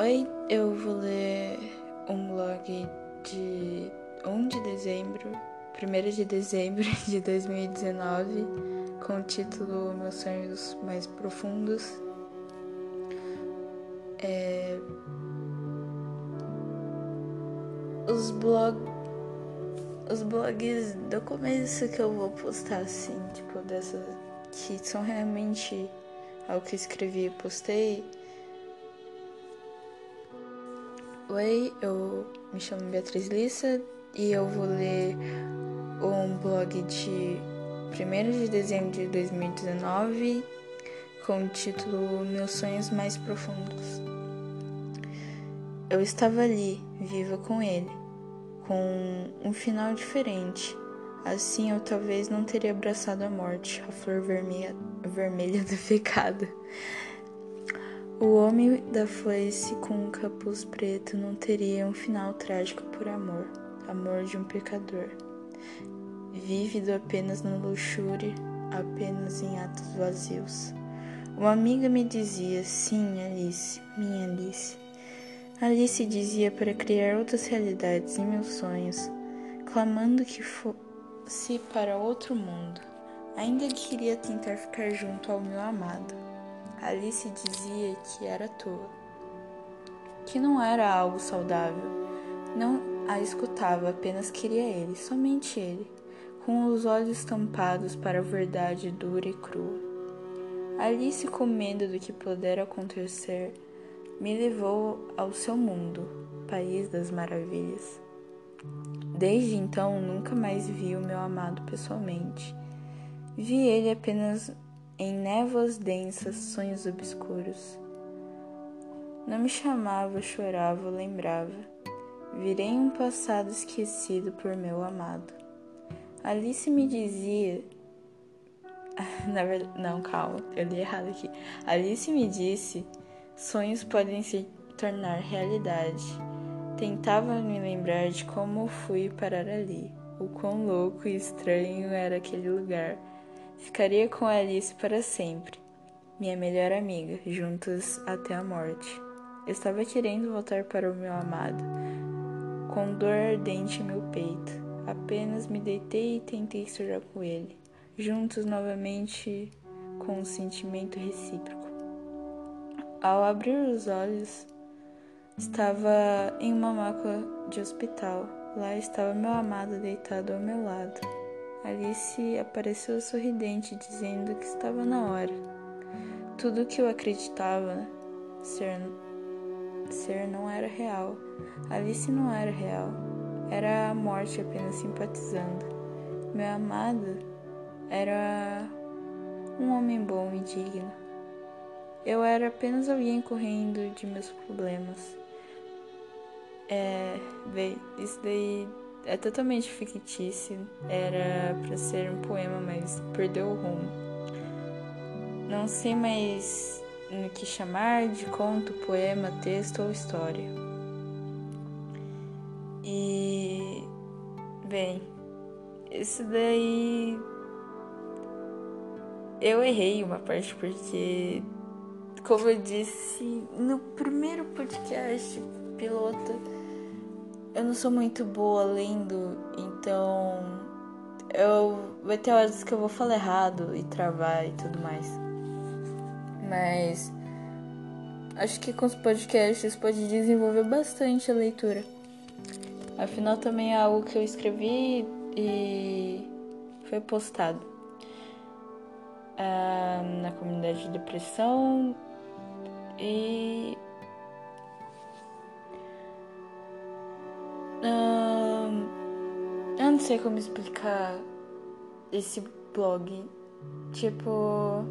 Oi, eu vou ler um blog de 1 de dezembro, 1 de dezembro de 2019, com o título Meus Sonhos Mais Profundos. É... Os blog os blogs do começo que eu vou postar assim, tipo dessas que são realmente algo que escrevi e postei Oi, eu me chamo Beatriz Lissa e eu vou ler um blog de 1 de dezembro de 2019 com o título Meus Sonhos Mais Profundos. Eu estava ali, viva com ele, com um final diferente. Assim eu talvez não teria abraçado a morte, a flor vermelha, vermelha do pecado. O homem da foice com um capuz preto não teria um final trágico por amor, amor de um pecador. Vívido apenas na luxúria, apenas em atos vazios. Uma amiga me dizia: Sim, Alice, minha Alice. Alice dizia para criar outras realidades em meus sonhos, clamando que fosse para outro mundo. Ainda queria tentar ficar junto ao meu amado. Alice dizia que era toa, que não era algo saudável. Não a escutava, apenas queria ele, somente ele, com os olhos tampados para a verdade dura e crua. Alice, com medo do que pudera acontecer, me levou ao seu mundo, país das maravilhas. Desde então, nunca mais vi o meu amado pessoalmente. Vi ele apenas em névoas densas, sonhos obscuros. Não me chamava, chorava, lembrava. Virei um passado esquecido por meu amado. Alice me dizia. Na verdade, não, calma, eu li errado aqui. Alice me disse: sonhos podem se tornar realidade. Tentava me lembrar de como fui parar ali, o quão louco e estranho era aquele lugar Ficaria com Alice para sempre, minha melhor amiga, juntos até a morte. Estava querendo voltar para o meu amado, com dor ardente em meu peito. Apenas me deitei e tentei chorar com ele, juntos novamente com um sentimento recíproco. Ao abrir os olhos, estava em uma maca de hospital. Lá estava meu amado deitado ao meu lado. Alice apareceu sorridente, dizendo que estava na hora. Tudo o que eu acreditava ser, ser não era real. Alice não era real. Era a morte apenas simpatizando. Meu amado era um homem bom e digno. Eu era apenas alguém correndo de meus problemas. É, bem, isso daí é totalmente fictício. Era para ser um poema, mas perdeu o rumo. Não sei mais no que chamar de conto, poema, texto ou história. E bem, isso daí eu errei uma parte porque como eu disse no primeiro podcast piloto eu não sou muito boa lendo, então eu vai ter horas que eu vou falar errado e travar e tudo mais. Mas acho que com os podcasts pode desenvolver bastante a leitura. Afinal também é algo que eu escrevi e foi postado ah, na comunidade de depressão e eu não sei como explicar esse blog. Tipo,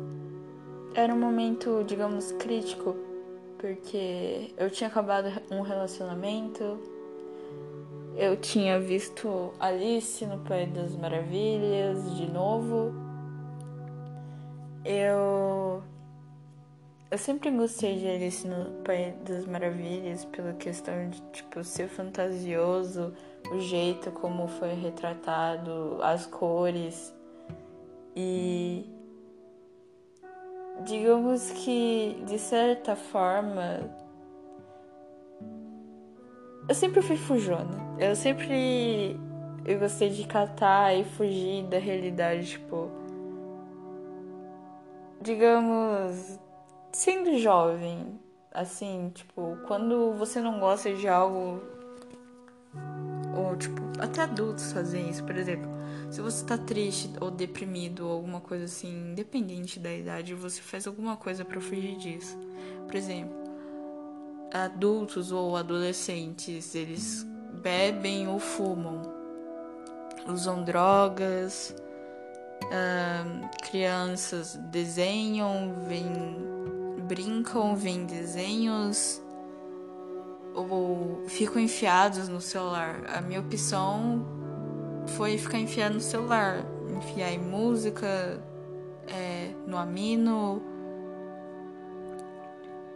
era um momento, digamos, crítico, porque eu tinha acabado um relacionamento, eu tinha visto Alice no País das Maravilhas de novo. Eu eu sempre gostei de Alice no País das Maravilhas pela questão de, tipo, ser fantasioso, o jeito como foi retratado, as cores. E digamos que de certa forma Eu sempre fui fujona. Eu sempre. Eu gostei de catar e fugir da realidade, tipo. Digamos. Sendo jovem, assim, tipo, quando você não gosta de algo. Ou, tipo, até adultos fazem isso, por exemplo. Se você tá triste ou deprimido ou alguma coisa assim, independente da idade, você faz alguma coisa para fugir disso. Por exemplo, adultos ou adolescentes, eles bebem ou fumam, usam drogas, crianças desenham, vêm, brincam, veem desenhos ou ficam enfiados no celular. A minha opção foi ficar enfiado no celular, enfiar em música, é, no Amino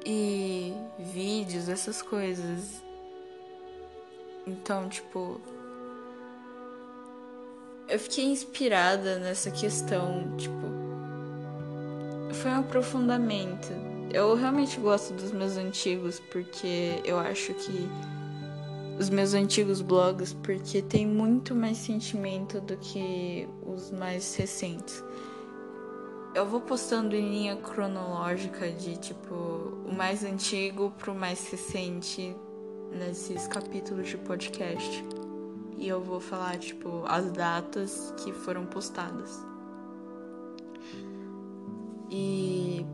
e vídeos, essas coisas. Então, tipo, eu fiquei inspirada nessa questão, tipo, foi um aprofundamento. Eu realmente gosto dos meus antigos porque eu acho que os meus antigos blogs porque tem muito mais sentimento do que os mais recentes. Eu vou postando em linha cronológica de tipo o mais antigo pro mais recente nesses capítulos de podcast. E eu vou falar tipo as datas que foram postadas. E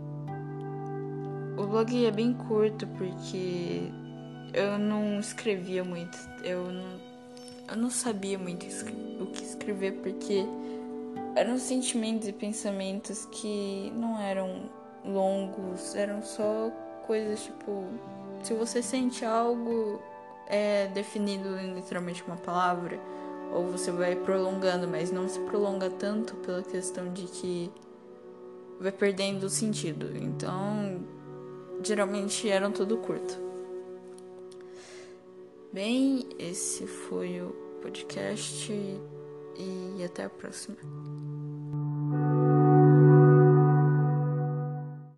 o blog é bem curto porque eu não escrevia muito. Eu não, eu não sabia muito o que escrever porque eram sentimentos e pensamentos que não eram longos, eram só coisas tipo. Se você sente algo, é definido literalmente uma palavra, ou você vai prolongando, mas não se prolonga tanto pela questão de que vai perdendo o sentido. Então, geralmente eram tudo curto. Bem, esse foi o podcast e até a próxima.